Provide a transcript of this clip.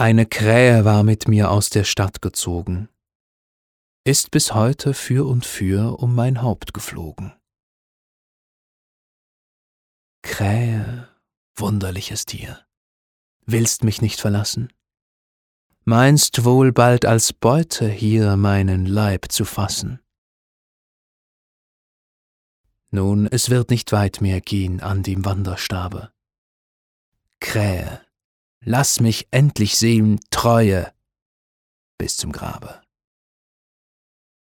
Eine Krähe war mit mir aus der Stadt gezogen, ist bis heute für und für um mein Haupt geflogen. Krähe, wunderliches Tier, willst mich nicht verlassen? Meinst wohl bald als Beute hier meinen Leib zu fassen? Nun, es wird nicht weit mehr gehen an dem Wanderstabe. Krähe, lass mich endlich sehen, Treue bis zum Grabe.